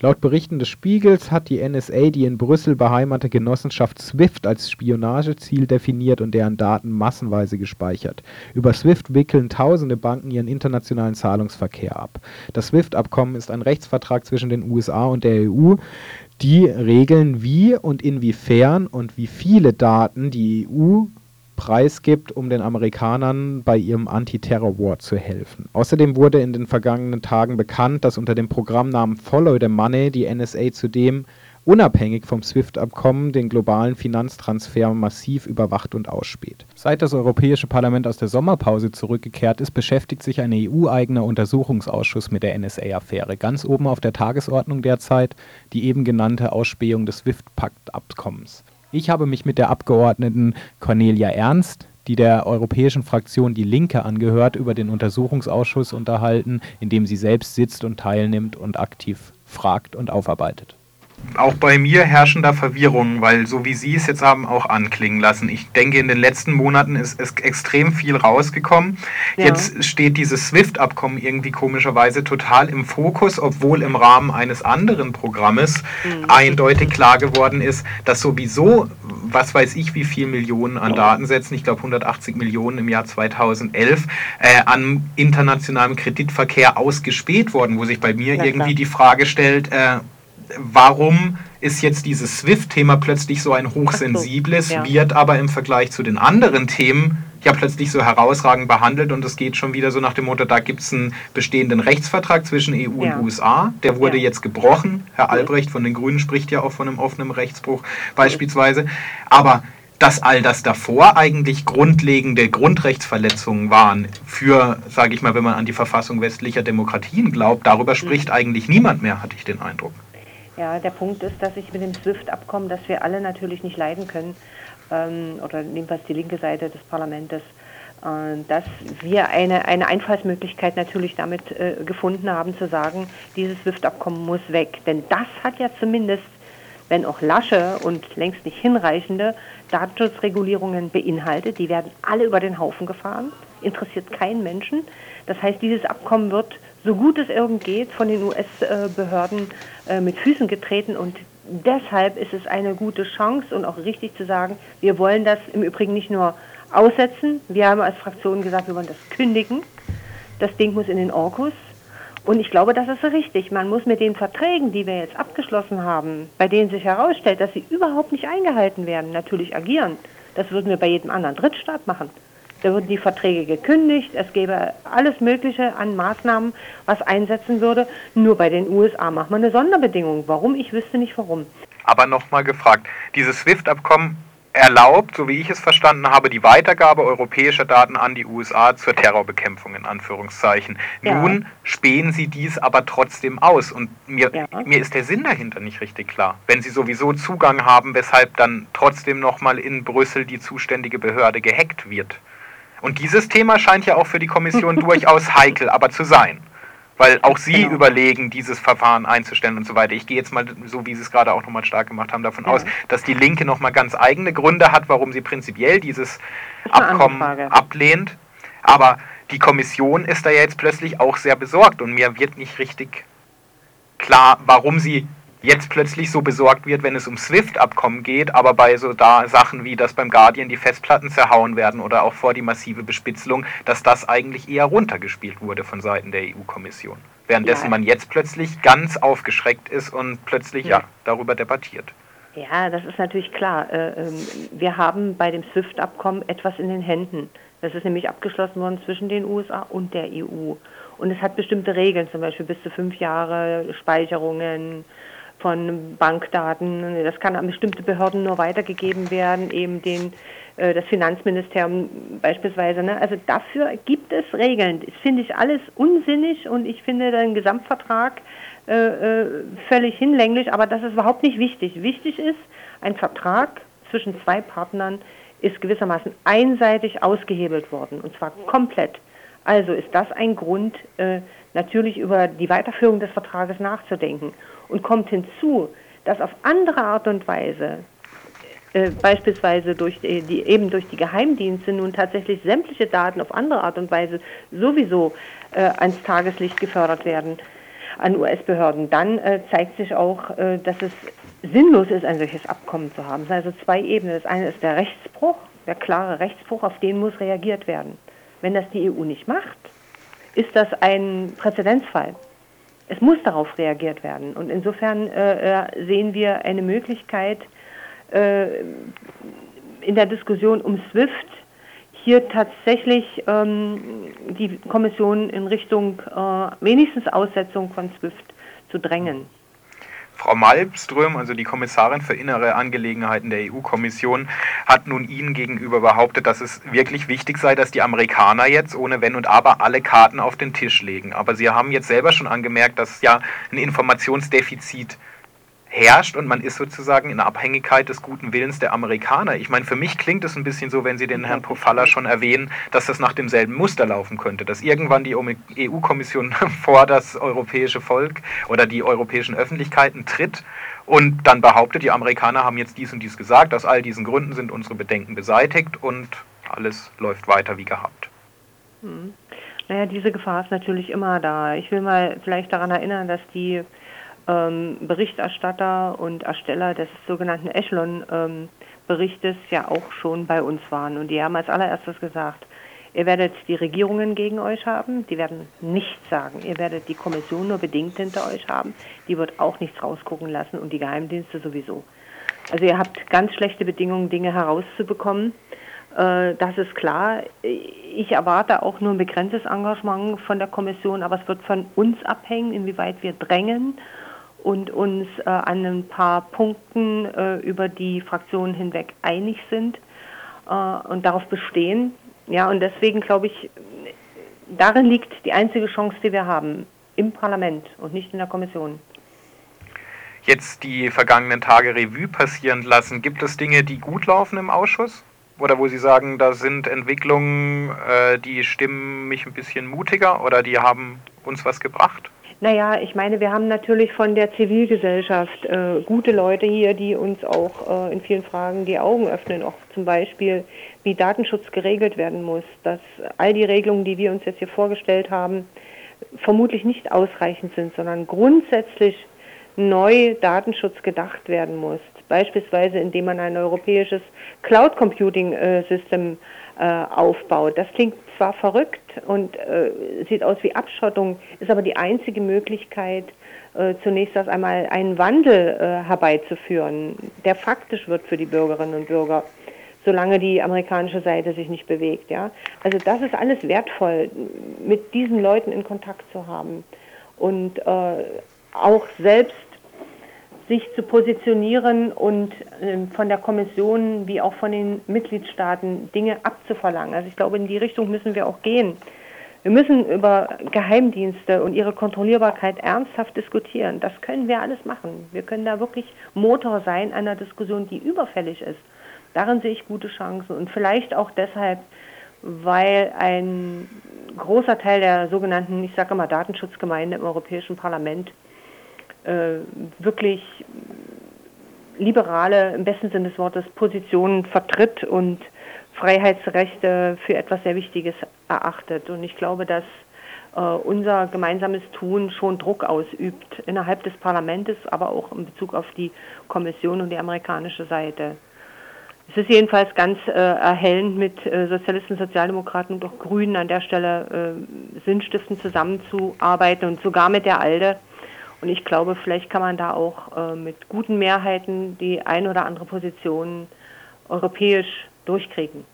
Laut Berichten des Spiegels hat die NSA die in Brüssel beheimatete Genossenschaft SWIFT als Spionageziel definiert und deren Daten massenweise gespeichert. Über SWIFT wickeln tausende Banken ihren internationalen Zahlungsverkehr ab. Das SWIFT-Abkommen ist ein Rechtsvertrag zwischen den USA und der EU, die regeln, wie und inwiefern und wie viele Daten die EU preisgibt, um den Amerikanern bei ihrem Anti-Terror-War zu helfen. Außerdem wurde in den vergangenen Tagen bekannt, dass unter dem Programmnamen Follow the Money die NSA zudem unabhängig vom SWIFT-Abkommen den globalen Finanztransfer massiv überwacht und ausspäht. Seit das Europäische Parlament aus der Sommerpause zurückgekehrt ist, beschäftigt sich ein EU-eigener Untersuchungsausschuss mit der NSA-Affäre. Ganz oben auf der Tagesordnung derzeit die eben genannte Ausspähung des SWIFT-Pakt-Abkommens. Ich habe mich mit der Abgeordneten Cornelia Ernst, die der europäischen Fraktion Die Linke angehört, über den Untersuchungsausschuss unterhalten, in dem sie selbst sitzt und teilnimmt und aktiv fragt und aufarbeitet auch bei mir herrschen da Verwirrungen, weil so wie Sie es jetzt haben auch anklingen lassen. Ich denke, in den letzten Monaten ist, ist extrem viel rausgekommen. Ja. Jetzt steht dieses SWIFT-Abkommen irgendwie komischerweise total im Fokus, obwohl im Rahmen eines anderen Programmes mhm. eindeutig klar geworden ist, dass sowieso, was weiß ich, wie viel Millionen an Datensätzen, ich glaube 180 Millionen im Jahr 2011, äh, an internationalem Kreditverkehr ausgespäht worden, wo sich bei mir ja, irgendwie die Frage stellt, äh, warum ist jetzt dieses SWIFT-Thema plötzlich so ein hochsensibles, so, ja. wird aber im Vergleich zu den anderen Themen ja plötzlich so herausragend behandelt und es geht schon wieder so nach dem Motto, da gibt es einen bestehenden Rechtsvertrag zwischen EU ja. und USA, der wurde ja. jetzt gebrochen. Herr Albrecht von den Grünen spricht ja auch von einem offenen Rechtsbruch beispielsweise. Aber dass all das davor eigentlich grundlegende Grundrechtsverletzungen waren für, sage ich mal, wenn man an die Verfassung westlicher Demokratien glaubt, darüber spricht mhm. eigentlich niemand mehr, hatte ich den Eindruck. Ja, der Punkt ist, dass ich mit dem SWIFT-Abkommen, das wir alle natürlich nicht leiden können, ähm, oder jedenfalls die linke Seite des Parlaments, äh, dass wir eine, eine Einfallsmöglichkeit natürlich damit äh, gefunden haben, zu sagen, dieses SWIFT-Abkommen muss weg. Denn das hat ja zumindest, wenn auch lasche und längst nicht hinreichende Datenschutzregulierungen beinhaltet, die werden alle über den Haufen gefahren, interessiert keinen Menschen. Das heißt, dieses Abkommen wird so gut es irgend geht, von den US-Behörden äh, mit Füßen getreten und deshalb ist es eine gute Chance und auch richtig zu sagen, wir wollen das im Übrigen nicht nur aussetzen, wir haben als Fraktion gesagt, wir wollen das kündigen. Das Ding muss in den Orkus. Und ich glaube, das ist richtig. Man muss mit den Verträgen, die wir jetzt abgeschlossen haben, bei denen sich herausstellt, dass sie überhaupt nicht eingehalten werden, natürlich agieren. Das würden wir bei jedem anderen Drittstaat machen. Da würden die Verträge gekündigt, es gäbe alles Mögliche an Maßnahmen, was einsetzen würde. Nur bei den USA macht man eine Sonderbedingung. Warum? Ich wüsste nicht warum. Aber nochmal gefragt, dieses SWIFT-Abkommen erlaubt, so wie ich es verstanden habe, die Weitergabe europäischer Daten an die USA zur Terrorbekämpfung in Anführungszeichen. Ja. Nun spähen Sie dies aber trotzdem aus und mir, ja. mir ist der Sinn dahinter nicht richtig klar. Wenn Sie sowieso Zugang haben, weshalb dann trotzdem nochmal in Brüssel die zuständige Behörde gehackt wird. Und dieses Thema scheint ja auch für die Kommission durchaus heikel, aber zu sein. Weil auch Sie genau. überlegen, dieses Verfahren einzustellen und so weiter. Ich gehe jetzt mal, so wie Sie es gerade auch nochmal stark gemacht haben, davon ja. aus, dass die Linke nochmal ganz eigene Gründe hat, warum sie prinzipiell dieses Abkommen ablehnt. Aber die Kommission ist da ja jetzt plötzlich auch sehr besorgt und mir wird nicht richtig klar, warum sie jetzt plötzlich so besorgt wird, wenn es um SWIFT-Abkommen geht, aber bei so da Sachen wie, dass beim Guardian die Festplatten zerhauen werden oder auch vor die massive Bespitzelung, dass das eigentlich eher runtergespielt wurde von Seiten der EU-Kommission. Währenddessen ja. man jetzt plötzlich ganz aufgeschreckt ist und plötzlich ja, ja darüber debattiert. Ja, das ist natürlich klar. Äh, ähm, wir haben bei dem SWIFT-Abkommen etwas in den Händen. Das ist nämlich abgeschlossen worden zwischen den USA und der EU. Und es hat bestimmte Regeln, zum Beispiel bis zu fünf Jahre Speicherungen, von Bankdaten. Das kann an bestimmte Behörden nur weitergegeben werden, eben den, äh, das Finanzministerium beispielsweise. Ne? Also dafür gibt es Regeln. Das finde ich alles unsinnig und ich finde den Gesamtvertrag äh, äh, völlig hinlänglich, aber das ist überhaupt nicht wichtig. Wichtig ist, ein Vertrag zwischen zwei Partnern ist gewissermaßen einseitig ausgehebelt worden und zwar komplett. Also ist das ein Grund, äh, natürlich über die Weiterführung des Vertrages nachzudenken. Und kommt hinzu, dass auf andere Art und Weise, äh, beispielsweise durch die, die, eben durch die Geheimdienste nun tatsächlich sämtliche Daten auf andere Art und Weise sowieso äh, ans Tageslicht gefördert werden, an US-Behörden, dann äh, zeigt sich auch, äh, dass es sinnlos ist, ein solches Abkommen zu haben. Es sind also zwei Ebenen. Das eine ist der Rechtsbruch, der klare Rechtsbruch, auf den muss reagiert werden. Wenn das die EU nicht macht, ist das ein Präzedenzfall. Es muss darauf reagiert werden. Und insofern äh, äh sehen wir eine Möglichkeit äh, in der Diskussion um SWIFT hier tatsächlich ähm, die Kommission in Richtung äh, wenigstens Aussetzung von SWIFT zu drängen. Frau Malmström, also die Kommissarin für innere Angelegenheiten der EU-Kommission, hat nun Ihnen gegenüber behauptet, dass es wirklich wichtig sei, dass die Amerikaner jetzt ohne Wenn und Aber alle Karten auf den Tisch legen. Aber Sie haben jetzt selber schon angemerkt, dass ja ein Informationsdefizit herrscht und man ist sozusagen in Abhängigkeit des guten Willens der Amerikaner. Ich meine, für mich klingt es ein bisschen so, wenn Sie den Herrn Pofalla schon erwähnen, dass das nach demselben Muster laufen könnte, dass irgendwann die EU-Kommission vor das europäische Volk oder die europäischen Öffentlichkeiten tritt und dann behauptet, die Amerikaner haben jetzt dies und dies gesagt, aus all diesen Gründen sind unsere Bedenken beseitigt und alles läuft weiter wie gehabt. Hm. Naja, diese Gefahr ist natürlich immer da. Ich will mal vielleicht daran erinnern, dass die Berichterstatter und Ersteller des sogenannten Echelon-Berichtes ähm, ja auch schon bei uns waren. Und die haben als allererstes gesagt, ihr werdet die Regierungen gegen euch haben, die werden nichts sagen. Ihr werdet die Kommission nur bedingt hinter euch haben, die wird auch nichts rausgucken lassen und die Geheimdienste sowieso. Also ihr habt ganz schlechte Bedingungen, Dinge herauszubekommen. Äh, das ist klar. Ich erwarte auch nur ein begrenztes Engagement von der Kommission, aber es wird von uns abhängen, inwieweit wir drängen und uns äh, an ein paar Punkten äh, über die Fraktionen hinweg einig sind äh, und darauf bestehen. Ja, und deswegen glaube ich, darin liegt die einzige Chance, die wir haben, im Parlament und nicht in der Kommission. Jetzt die vergangenen Tage Revue passieren lassen. Gibt es Dinge, die gut laufen im Ausschuss? Oder wo Sie sagen, da sind Entwicklungen, äh, die stimmen mich ein bisschen mutiger oder die haben uns was gebracht? Naja, ich meine, wir haben natürlich von der Zivilgesellschaft äh, gute Leute hier, die uns auch äh, in vielen Fragen die Augen öffnen, auch zum Beispiel, wie Datenschutz geregelt werden muss, dass all die Regelungen, die wir uns jetzt hier vorgestellt haben, vermutlich nicht ausreichend sind, sondern grundsätzlich neu Datenschutz gedacht werden muss. Beispielsweise indem man ein europäisches Cloud Computing äh, System äh, aufbaut. Das klingt zwar verrückt und äh, sieht aus wie Abschottung, ist aber die einzige Möglichkeit, äh, zunächst erst einmal einen Wandel äh, herbeizuführen, der faktisch wird für die Bürgerinnen und Bürger, solange die amerikanische Seite sich nicht bewegt. Ja? Also das ist alles wertvoll, mit diesen Leuten in Kontakt zu haben und äh, auch selbst sich zu positionieren und äh, von der Kommission wie auch von den Mitgliedstaaten Dinge abzuverlangen. Also ich glaube, in die Richtung müssen wir auch gehen. Wir müssen über Geheimdienste und ihre Kontrollierbarkeit ernsthaft diskutieren. Das können wir alles machen. Wir können da wirklich Motor sein einer Diskussion, die überfällig ist. Darin sehe ich gute Chancen und vielleicht auch deshalb, weil ein großer Teil der sogenannten, ich sage immer Datenschutzgemeinde im Europäischen Parlament wirklich liberale, im besten Sinne des Wortes, Positionen vertritt und Freiheitsrechte für etwas sehr Wichtiges erachtet. Und ich glaube, dass äh, unser gemeinsames Tun schon Druck ausübt innerhalb des Parlaments, aber auch in Bezug auf die Kommission und die amerikanische Seite. Es ist jedenfalls ganz äh, erhellend, mit äh, Sozialisten, Sozialdemokraten und auch Grünen an der Stelle äh, Sinnstiften zusammenzuarbeiten und sogar mit der ALDE und ich glaube, vielleicht kann man da auch äh, mit guten Mehrheiten die ein oder andere Position europäisch durchkriegen.